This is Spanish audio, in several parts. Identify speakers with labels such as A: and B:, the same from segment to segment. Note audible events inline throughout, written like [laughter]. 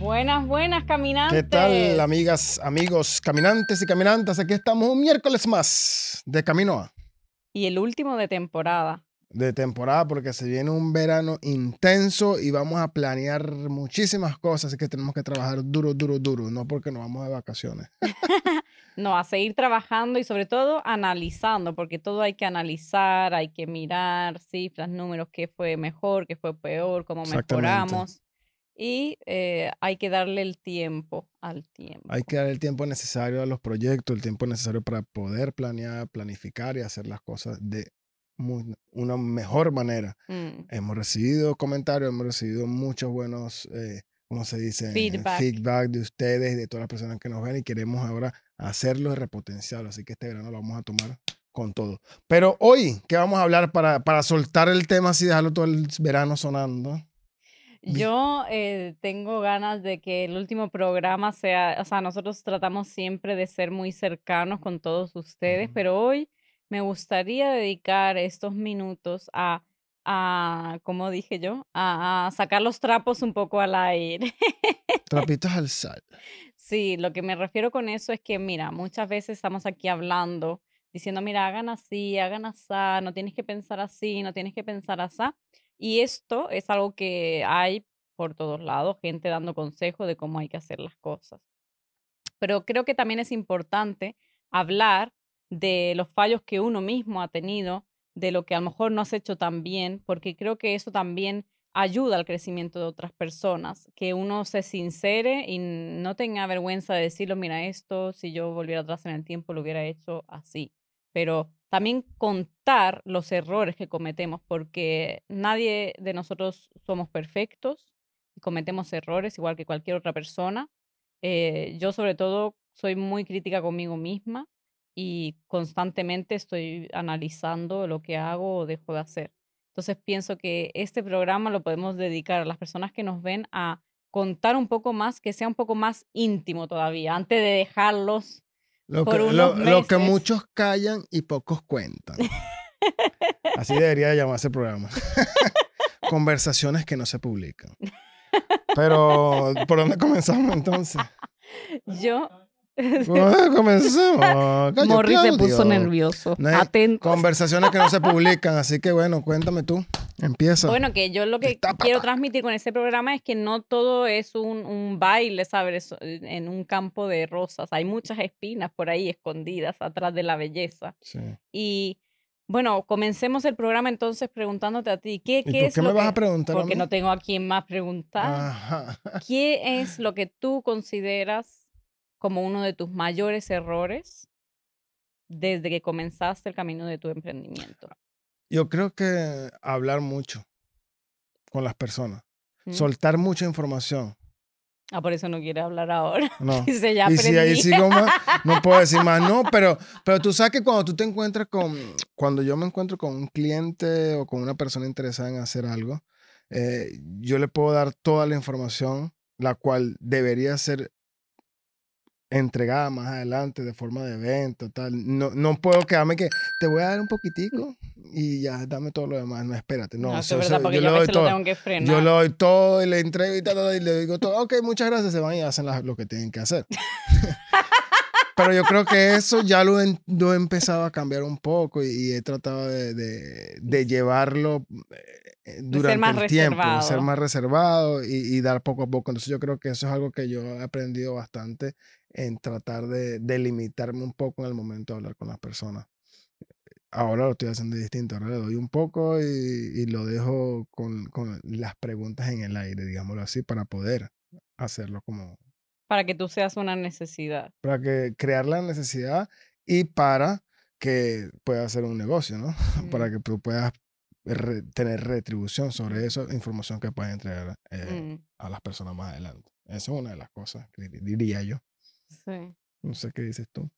A: Buenas, buenas, caminantes.
B: ¿Qué tal, amigas, amigos, caminantes y caminantas? Aquí estamos un miércoles más de Caminoa.
A: Y el último de temporada.
B: De temporada, porque se viene un verano intenso y vamos a planear muchísimas cosas, así que tenemos que trabajar duro, duro, duro, no porque nos vamos de vacaciones. [laughs]
A: no, a seguir trabajando y sobre todo analizando, porque todo hay que analizar, hay que mirar cifras, números, qué fue mejor, qué fue peor, cómo mejoramos y eh, hay que darle el tiempo al tiempo.
B: Hay que dar el tiempo necesario a los proyectos, el tiempo necesario para poder planear, planificar y hacer las cosas de una mejor manera. Mm. Hemos recibido comentarios, hemos recibido muchos buenos, eh, ¿cómo se dice?
A: Feedback.
B: de ustedes, de todas las personas que nos ven y queremos ahora hacerlo y repotenciarlo. Así que este verano lo vamos a tomar con todo. Pero hoy, ¿qué vamos a hablar para, para soltar el tema así, dejarlo todo el verano sonando?
A: Yo eh, tengo ganas de que el último programa sea, o sea, nosotros tratamos siempre de ser muy cercanos con todos ustedes, pero hoy me gustaría dedicar estos minutos a, a como dije yo, a, sacar los trapos un poco al aire. [laughs]
B: Trapitos al sal.
A: Sí, lo que me refiero con eso es que, mira, muchas veces estamos aquí hablando, diciendo, mira, hagan así, hagan así, no tienes que pensar así, no tienes que pensar así. Y esto es algo que hay por todos lados, gente dando consejos de cómo hay que hacer las cosas. Pero creo que también es importante hablar de los fallos que uno mismo ha tenido, de lo que a lo mejor no has hecho tan bien, porque creo que eso también ayuda al crecimiento de otras personas, que uno se sincere y no tenga vergüenza de decirlo, mira, esto, si yo volviera atrás en el tiempo, lo hubiera hecho así. Pero también contar los errores que cometemos, porque nadie de nosotros somos perfectos cometemos errores igual que cualquier otra persona. Eh, yo sobre todo soy muy crítica conmigo misma y constantemente estoy analizando lo que hago o dejo de hacer. Entonces pienso que este programa lo podemos dedicar a las personas que nos ven a contar un poco más, que sea un poco más íntimo todavía, antes de dejarlos
B: lo que, lo, que muchos callan y pocos cuentan. [laughs] Así debería llamarse el programa. [laughs] Conversaciones que no se publican. [laughs] Pero, ¿por dónde comenzamos entonces?
A: Yo.
B: Bueno, comencemos.
A: Morri se puso nervioso. Atento.
B: Conversaciones que no se publican, así que bueno, cuéntame tú. Empieza.
A: Bueno, que yo lo que quiero transmitir con este programa es que no todo es un, un, baile, ¿sabes? En un campo de rosas. Hay muchas espinas por ahí escondidas atrás de la belleza.
B: Sí.
A: Y bueno, comencemos el programa entonces preguntándote a ti. ¿Qué, qué es
B: qué me vas a preguntar?
A: Porque no tengo a quién más preguntar. ¿Qué es lo que tú consideras como uno de tus mayores errores desde que comenzaste el camino de tu emprendimiento?
B: Yo creo que hablar mucho con las personas, soltar mucha información.
A: Ah, por eso no quiere hablar ahora. [laughs]
B: No.
A: Ya
B: y si ahí sigo más, no puedo decir [laughs] más, no, pero, pero tú sabes que cuando tú te encuentras con, cuando yo me encuentro con un cliente o con una persona interesada en hacer algo, eh, yo le puedo dar toda la información, la cual debería ser entregada más adelante de forma de evento, tal. No, no puedo quedarme que te voy a dar un poquitico y ya, dame todo lo demás. No, espérate. No,
A: no eso, es verdad, porque yo, lo doy todo. Lo tengo que frenar.
B: Yo lo doy todo y le entrego y, tal, y le digo todo. Ok, muchas gracias. Se van y hacen lo que tienen que hacer. [laughs] Pero yo creo que eso ya lo, he, lo he empezado a cambiar un poco y, he tratado de, de, de llevarlo eh, durante el tiempo, ser más reservado y, y, dar poco a poco. Entonces yo creo que eso es algo que yo he aprendido bastante en tratar de, de limitarme un poco en el momento de hablar con las personas. Ahora lo estoy haciendo distinto, ahora le doy un poco y, y lo dejo con, con las preguntas en el aire, digámoslo así, para poder hacerlo como,
A: para que tú seas una necesidad.
B: Para que crear la necesidad y para que pueda ser un negocio, ¿no? [laughs] Para que tú puedas tener retribución sobre esa información que puedes entregar eh, mm. a las personas más adelante. Esa es una de las cosas que diría yo.
A: Sí.
B: No sé qué dices tú.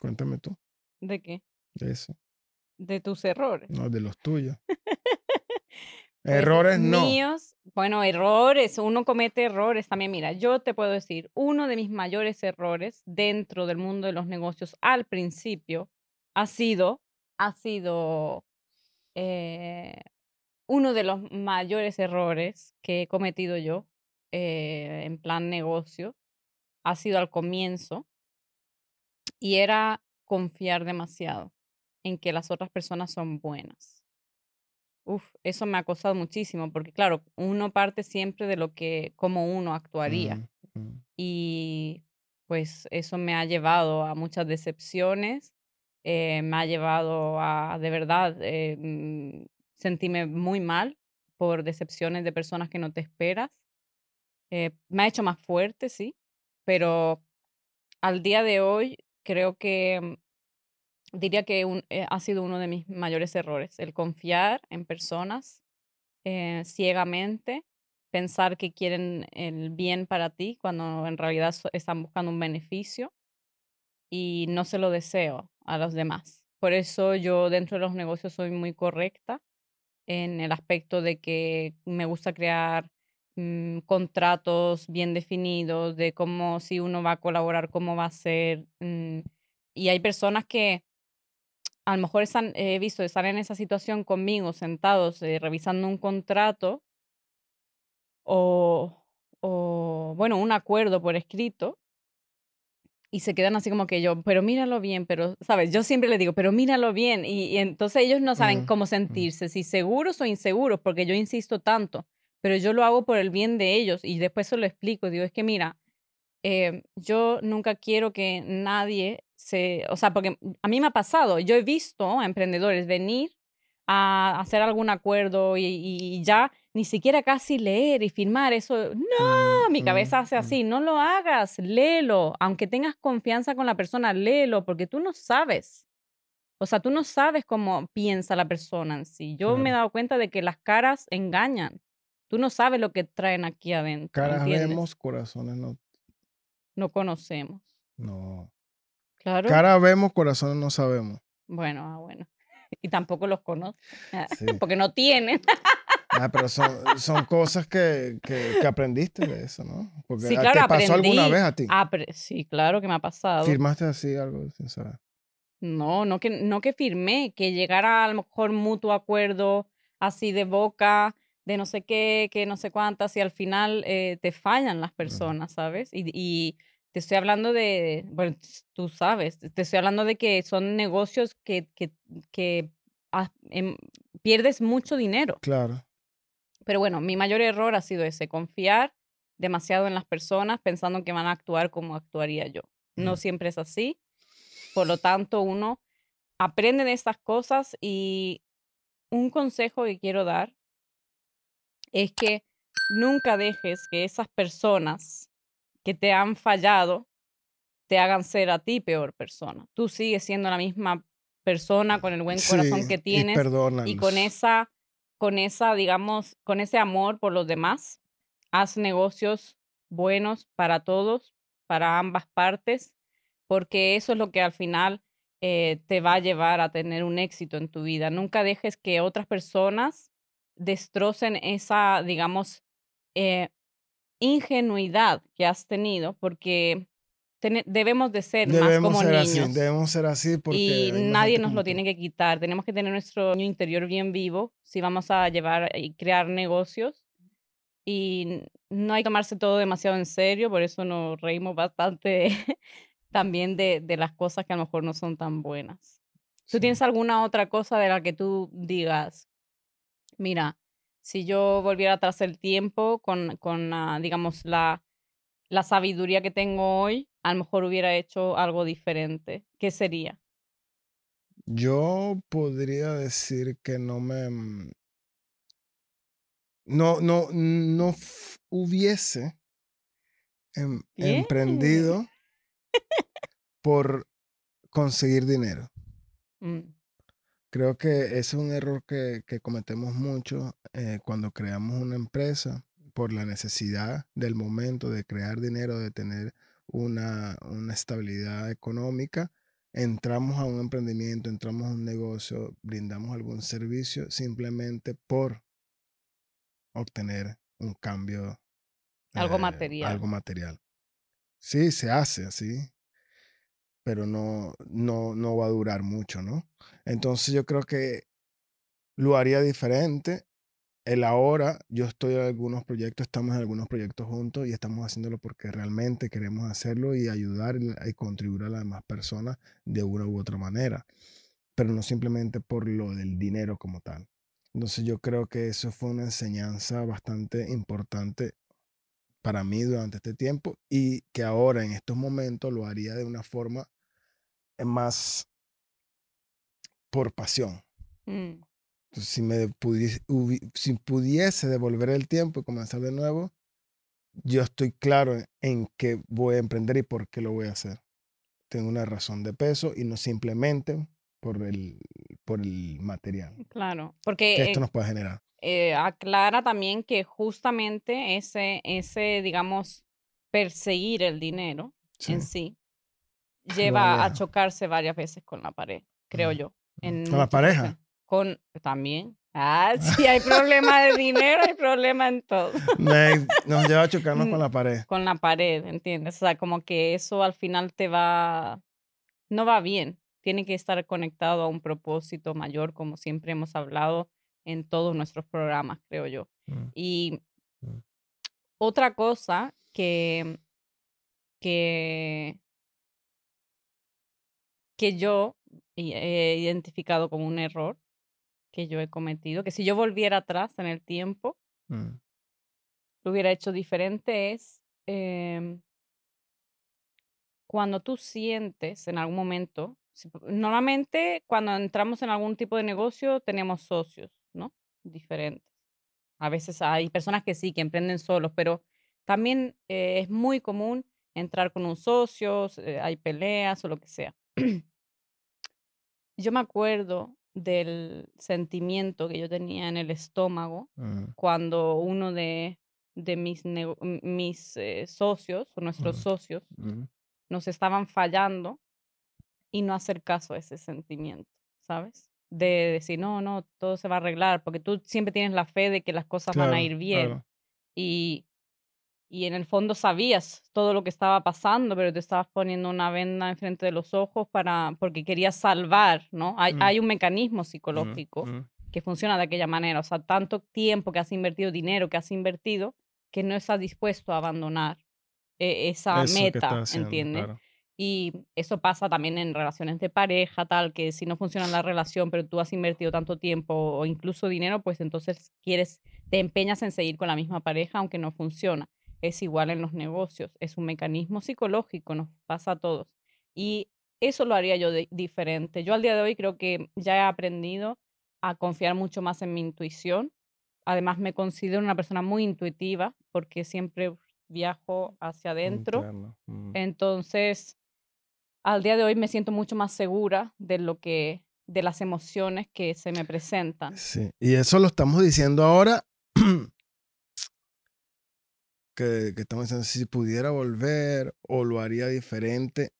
B: Cuéntame tú.
A: ¿De qué?
B: De eso.
A: De tus errores.
B: No, de los tuyos. [laughs]
A: Pues,
B: Errores no.
A: míos, bueno, errores, uno comete errores también. Mira, yo te puedo decir, uno de mis mayores errores dentro del mundo de los negocios al principio ha sido, ha sido eh, uno de los mayores errores que he cometido yo eh, en plan negocio, ha sido al comienzo y era confiar demasiado en que las otras personas son buenas. Uf, eso me ha costado muchísimo porque claro, uno parte siempre de lo que, como uno actuaría. Y pues eso me ha llevado a muchas decepciones, eh, me ha llevado a de verdad eh, mm, sentirme muy mal por decepciones de personas que no te esperas. Eh, me ha hecho más fuerte, sí, pero al día de hoy creo que mm, diría que eh, ha sido uno de mis mayores errores, el confiar en personas eh, ciegamente, pensar que quieren el bien para ti cuando en realidad están buscando un beneficio y no se lo deseo a los demás. Por eso yo dentro de los negocios soy muy correcta en el aspecto de que me gusta crear mm, contratos bien definidos, de cómo si uno va a colaborar, cómo va a ser. mm, y hay personas que a lo mejor están, he visto estar en esa situación conmigo, sentados, eh, revisando un contrato o, o, bueno, un acuerdo por escrito y se quedan así como que yo, pero míralo bien, pero, ¿sabes? Yo siempre le digo, pero míralo bien. Y, y entonces ellos no saben
B: Mm,
A: cómo
B: mm.
A: sentirse, si seguros o inseguros, porque yo insisto tanto, pero yo lo hago por el bien de ellos y después se lo explico. Digo, es que mira, eh, yo nunca quiero que nadie se, o sea, porque a mí me ha pasado, yo he visto a emprendedores venir a hacer algún acuerdo y, y ya ni siquiera casi leer y firmar eso. No,
B: Mm,
A: mi
B: mm,
A: cabeza hace
B: mm.
A: así, no lo hagas, léelo, aunque tengas confianza con la persona, léelo, porque tú no sabes. O sea, tú no sabes cómo piensa la persona en sí. Yo me he dado cuenta de que las caras engañan. Tú no sabes lo que traen aquí adentro,
B: Caras
A: ¿entiendes?
B: vemos, corazones no.
A: No conocemos.
B: No.
A: Claro.
B: Cara vemos, corazones no sabemos.
A: Bueno, ah, bueno. [laughs] Y tampoco los conozco,
B: Sí.
A: porque no tienen.
B: Ah, pero son, [laughs] son cosas que, que, que aprendiste de eso, ¿no? Porque
A: Sí,
B: a-
A: claro,
B: ¿te pasó alguna vez a ti?
A: Sí, claro que me ha pasado.
B: ¿Firmaste así algo sin saber?
A: No, no que, no que firmé, que llegara a lo mejor mutuo acuerdo así de boca, de no sé qué, que no sé cuántas, y al final eh, te fallan las personas, ¿sabes? Y, y te estoy hablando de, bueno, tú sabes, te estoy hablando de que son negocios que, que, que ah, em, pierdes mucho dinero.
B: Claro.
A: Pero bueno, mi mayor error ha sido ese, confiar demasiado en las personas pensando que van a actuar como actuaría yo. No
B: Mm.
A: siempre es así. Por lo tanto, uno aprende de estas cosas y un consejo que quiero dar es que nunca dejes que esas personas que te han fallado te hagan ser a ti peor persona. Tú sigues siendo la misma persona con el buen corazón
B: Sí,
A: que tienes y con esa, con esa, digamos, con ese amor por los demás, haz negocios buenos para todos, para ambas partes, porque eso es lo que al final eh, te va a llevar a tener un éxito en tu vida. Nunca dejes que otras personas destrocen esa, digamos, eh, ingenuidad que has tenido, porque debemos de ser más
B: Debemos
A: como
B: ser
A: niños
B: así, debemos ser así porque
A: y
B: más
A: nadie nos lo tiene que quitar. Tenemos que tener nuestro niño interior bien vivo si vamos a llevar y crear negocios. Y no hay que tomarse todo demasiado en serio, por eso nos reímos bastante [laughs] también de, de las cosas que a lo mejor no son tan buenas. ¿Tú
B: Sí.
A: tienes alguna otra cosa de la que tú digas, mira, si yo volviera atrás el tiempo con, con ah, digamos, la, la sabiduría que tengo hoy, a lo mejor hubiera hecho algo diferente? ¿Qué sería?
B: Yo podría decir que no me... mm, No, no, no hubiese em-
A: Bien.
B: emprendido por conseguir dinero.
A: Mm,
B: Creo que ese es un error que, que cometemos mucho eh, cuando creamos una empresa por la necesidad del momento de crear dinero, de tener una, una estabilidad económica. Entramos a un emprendimiento, entramos a un negocio, brindamos algún servicio simplemente por obtener un cambio.
A: Algo
B: eh,
A: material.
B: Algo material. Sí, se hace así, pero no, no, no va a durar mucho, ¿no? Entonces yo creo que lo haría diferente. El ahora, yo estoy en algunos proyectos, estamos en algunos proyectos juntos y estamos haciéndolo porque realmente queremos hacerlo y ayudar y contribuir a las demás personas de una u otra manera, pero no simplemente por lo del dinero como tal. Entonces yo creo que eso fue una enseñanza bastante importante para mí durante este tiempo y que ahora en estos momentos lo haría de una forma eh, más por pasión.
A: Mm,
B: Entonces, si, me pudiese, si pudiese devolver el tiempo y comenzar de nuevo, yo estoy claro en, en qué voy a emprender y por qué lo voy a hacer. Tengo una razón de peso y no simplemente por el, por el material
A: claro,
B: que
A: porque
B: esto
A: eh,
B: nos puede generar.
A: eh, aclara también que justamente ese, ese, digamos, perseguir el dinero
B: Sí.
A: en sí Lleva a chocarse varias veces con la pared, creo
B: Mm,
A: yo. En
B: Con la pareja.
A: Con también. Ah, sí, hay problema de [laughs] dinero, hay problema en todo.
B: Nos lleva a chocarnos con
A: Mm,
B: la pared.
A: Con la pared, ¿entiendes? O sea, como que eso al final te va, no va bien. Tiene que estar conectado a un propósito mayor, como siempre hemos hablado en todos nuestros programas, creo yo.
B: Mm,
A: Y
B: mm.
A: otra cosa que, que, que yo he identificado como un error que yo he cometido, que si yo volviera atrás en el tiempo,
B: Mm,
A: lo hubiera hecho diferente, es em, cuando tú sientes en algún momento, normalmente cuando entramos en algún tipo de negocio tenemos socios, ¿no? Diferentes. A veces hay personas que sí, que emprenden solos, pero también eh, es muy común entrar con un socio, eh, hay peleas o lo que sea. [clears throat] Yo me acuerdo del sentimiento que yo tenía en el estómago
B: mm,
A: cuando uno de, de mis, mis eh, socios o nuestros
B: mm,
A: socios
B: mm.
A: nos estaban fallando y no hacer caso a ese sentimiento, ¿sabes? De decir, no, no, todo se va a arreglar, porque tú siempre tienes la fe de que las cosas van a ir bien
B: claro.
A: y, y en el fondo sabías todo lo que estaba pasando, pero te estabas poniendo una venda enfrente de los ojos para, porque querías salvar, ¿no? Hay,
B: Mm,
A: hay un mecanismo psicológico
B: mm.
A: que funciona de aquella manera, o sea, tanto tiempo que has invertido, dinero que has invertido, que no estás dispuesto a abandonar eh, esa
B: Eso
A: meta,
B: haciendo,
A: ¿entiendes?
B: claro.
A: Y eso pasa también en relaciones de pareja, tal, que si no funciona la relación, pero tú has invertido tanto tiempo o incluso dinero, pues entonces quieres, te empeñas en seguir con la misma pareja, aunque no funciona. Es igual en los negocios, es un mecanismo psicológico, nos pasa a todos. Y eso lo haría yo de- diferente. Yo al día de hoy creo que ya he aprendido a confiar mucho más en mi intuición. Además, me considero una persona muy intuitiva porque siempre viajo hacia adentro.
B: Interno. mm.
A: Entonces, al día de hoy me siento mucho más segura de lo que, de las emociones que se me presentan.
B: Sí, y eso lo estamos diciendo ahora, [clears throat] que, que estamos diciendo, si pudiera volver o lo haría diferente,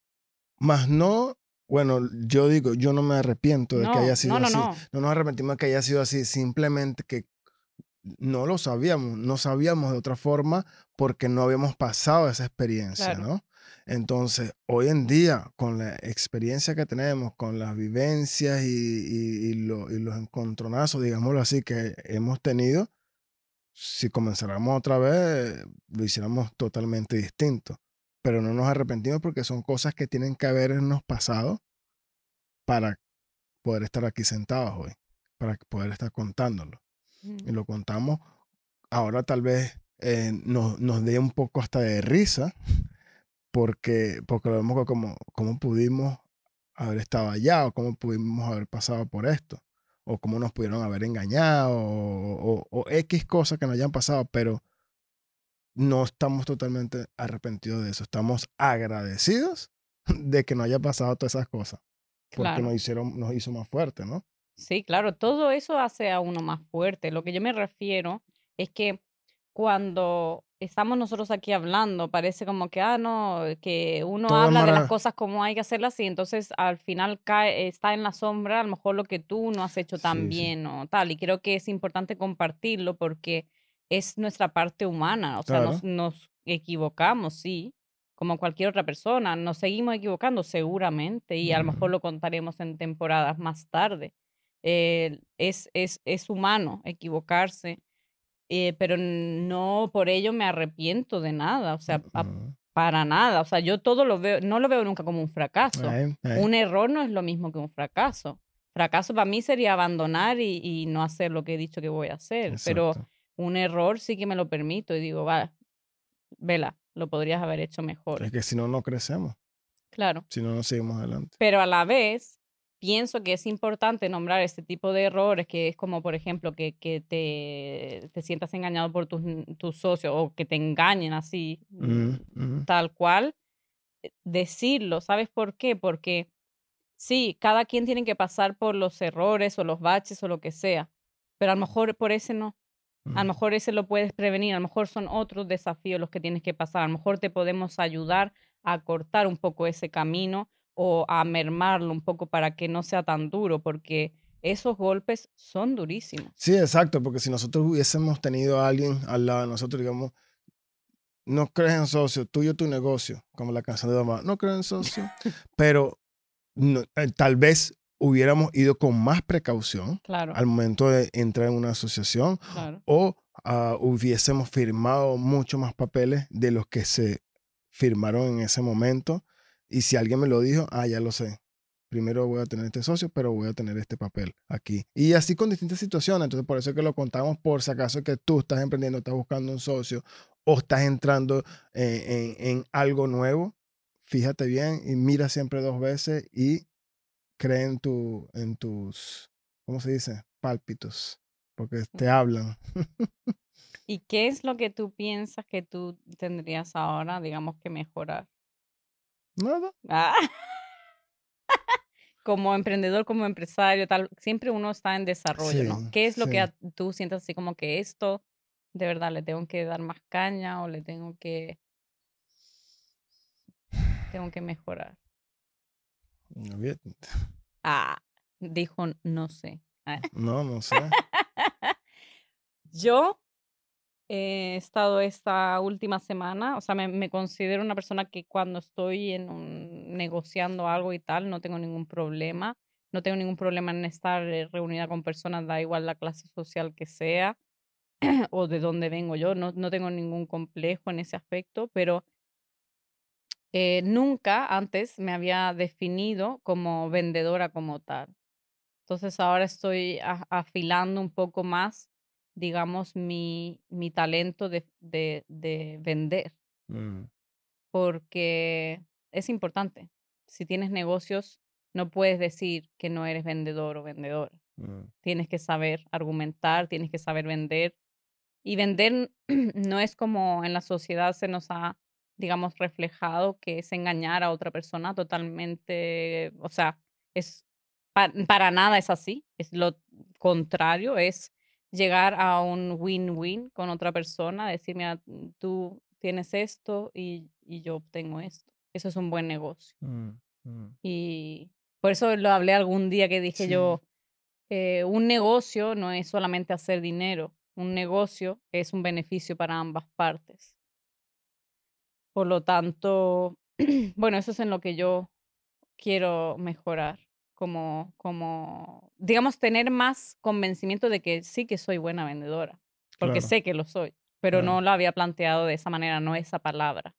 B: más no, bueno, yo digo, yo no me arrepiento de que haya sido
A: no, no,
B: así,
A: no.
B: no nos arrepentimos de que haya sido así, simplemente que no lo sabíamos, no sabíamos de otra forma porque no habíamos pasado esa experiencia,
A: Claro.
B: ¿no? Entonces, hoy en día, con la experiencia que tenemos, con las vivencias y, y- y lo- y los encontronazos, digámoslo así, que hemos tenido, si comenzáramos otra vez, lo hiciéramos totalmente distinto. Pero no nos arrepentimos porque son cosas que tienen que habernos pasado para poder estar aquí sentados hoy, para poder estar contándolo. Y
A: Mm,
B: lo contamos, ahora tal vez eh, nos, nos dé un poco hasta de risa, porque, porque lo vemos como cómo pudimos haber estado allá, o cómo pudimos haber pasado por esto, o cómo nos pudieron haber engañado, o, o- o X cosas que nos hayan pasado, pero no estamos totalmente arrepentidos de eso, estamos agradecidos de que no haya pasado todas esas cosas, porque
A: Claro.
B: nos, hicieron, nos hizo más fuertes, ¿no?
A: Sí, claro, todo eso hace a uno más fuerte. Lo que yo me refiero es que cuando estamos nosotros aquí hablando, parece como que, ah, no, que uno
B: Todo
A: habla de las cosas como hay que hacerlas y entonces al final cae, está en la sombra a lo mejor lo que tú no has hecho tan
B: Sí, sí.
A: bien o tal. Y creo que es importante compartirlo porque es nuestra parte humana, o sea, nos, nos equivocamos, sí, como cualquier otra persona, nos seguimos equivocando seguramente y a lo mejor lo contaremos en temporadas más tarde. Eh, es, es, es humano equivocarse, eh, pero no por ello me arrepiento de nada, o sea, a- para nada, o sea, yo todo lo veo, no lo veo nunca como un fracaso.
B: Ahí, ahí.
A: Un error no es lo mismo que un fracaso. Fracaso para mí sería abandonar y, y no hacer lo que he dicho que voy a hacer, pero
B: Exacto.
A: un error sí que me lo permito y digo, va, vela, lo podrías haber hecho mejor.
B: Es que si no, no crecemos.
A: Claro.
B: Si no, no seguimos adelante.
A: Pero a la vez, pienso que es importante nombrar este tipo de errores, que es como, por ejemplo, que, que te, te sientas engañado por tus, tus socios o que te engañen así,
B: Ujú,
A: mm,
B: ujú.
A: tal cual. eh, Decirlo, ¿sabes por qué? Porque sí, cada quien tiene que pasar por los errores o los baches o lo que sea, pero a lo mejor por ese no. A lo mejor ese lo puedes prevenir, a lo mejor son otros desafíos los que tienes que pasar, a lo mejor te podemos ayudar a cortar un poco ese camino o a mermarlo un poco para que no sea tan duro, porque esos golpes son durísimos.
B: Sí, exacto, porque si nosotros hubiésemos tenido a alguien al lado de nosotros, digamos, no crees en socio, tuyo tu negocio, como la canción de mamá, no creo en socio, [laughs] pero no- eh, tal vez hubiéramos ido con más precaución
A: Claro,
B: al momento de entrar en una asociación
A: claro,
B: o ah, hubiésemos firmado mucho más papeles de los que se firmaron en ese momento. Y si alguien me lo dijo, ah, ya lo sé. Primero voy a tener este socio, pero voy a tener este papel aquí. Y así con distintas situaciones. Entonces, por eso es que lo contamos por si acaso que tú estás emprendiendo, estás buscando un socio o estás entrando eh, en, en algo nuevo. Fíjate bien y mira siempre dos veces y cree en, tu, en tus, ¿cómo se dice? Pálpitos. Porque te hablan. [laughs]
A: ¿Y qué es lo que tú piensas que tú tendrías ahora, digamos, que mejorar?
B: Nada.
A: Ah, [laughs] Como emprendedor, como empresario, tal, siempre uno está en desarrollo, ¿no? ¿Qué es lo que
B: sí.
A: tú sientes así como que esto, de verdad, le tengo que dar más caña o le tengo que, tengo que mejorar?
B: No, bien.
A: Ah, dijo, no sé. Ah.
B: No, no sé. [laughs]
A: Yo he estado esta última semana, o sea, me, me considero una persona que cuando estoy en un, negociando algo y tal, no tengo ningún problema. No tengo ningún problema en estar eh, reunida con personas, da igual la clase social que sea [clears throat] o de dónde vengo yo. No, no tengo ningún complejo en ese aspecto, pero eh, nunca antes me había definido como vendedora como tal. Entonces ahora estoy afilando un poco más, digamos, mi, mi talento de, de, de vender,
B: Mm,
A: porque es importante. Si tienes negocios, no puedes decir que no eres vendedor o vendedora.
B: mm,
A: Tienes que saber argumentar, tienes que saber vender. Y vender [clears throat] no es como en la sociedad se nos ha, digamos, reflejado, que es engañar a otra persona totalmente, o sea, es pa- para nada es así, es lo contrario, es llegar a un win-win con otra persona, decir, mira, mm, tú tienes esto y, y yo obtengo esto. Eso es un buen negocio.
B: mm, mm.
A: Y por eso lo hablé algún día que dije
B: Sí.
A: yo, eh, un negocio no es solamente hacer dinero, un negocio es un beneficio para ambas partes. Por lo tanto, [clears throat] bueno, eso es en lo que yo quiero mejorar, como, como, digamos, tener más convencimiento de que sí que soy buena vendedora, porque
B: Claro,
A: sé que lo soy, pero
B: claro.
A: no lo había planteado de esa manera, no esa palabra.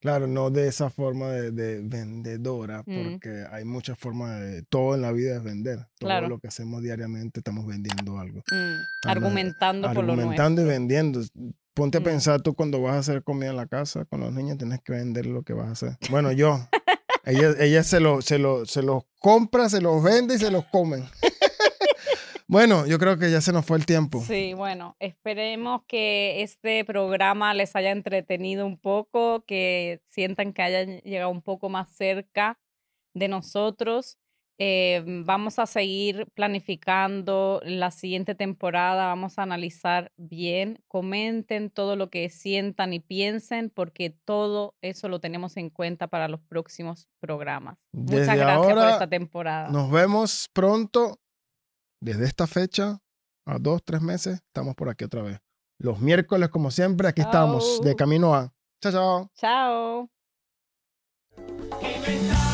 B: Claro, no de esa forma de, de vendedora,
A: Mm,
B: porque hay muchas formas de... Todo en la vida es vender. Todo
A: claro,
B: lo que hacemos diariamente estamos vendiendo algo.
A: mm, argumentando por lo
B: argumentando y
A: nuestro.
B: vendiendo. Ponte a
A: Mm.
B: pensar tú cuando vas a hacer comida en la casa con los niños, tienes que vender lo que vas a hacer. Bueno, yo, ella, ella se los se lo, se los compra, se los vende y se los comen. [laughs] Bueno, yo creo que ya se nos fue el tiempo.
A: Sí, bueno, esperemos que este programa les haya entretenido un poco, que sientan que hayan llegado un poco más cerca de nosotros. Eh, vamos a seguir planificando la siguiente temporada, vamos a analizar bien, comenten todo lo que sientan y piensen, porque todo eso lo tenemos en cuenta para los próximos programas. Muchas gracias por esta temporada.
B: nos vemos pronto. Desde esta fecha, a dos, tres meses, estamos por aquí otra vez. los miércoles, como siempre. Aquí estamos, de camino a. Chao, chao.
A: Chao.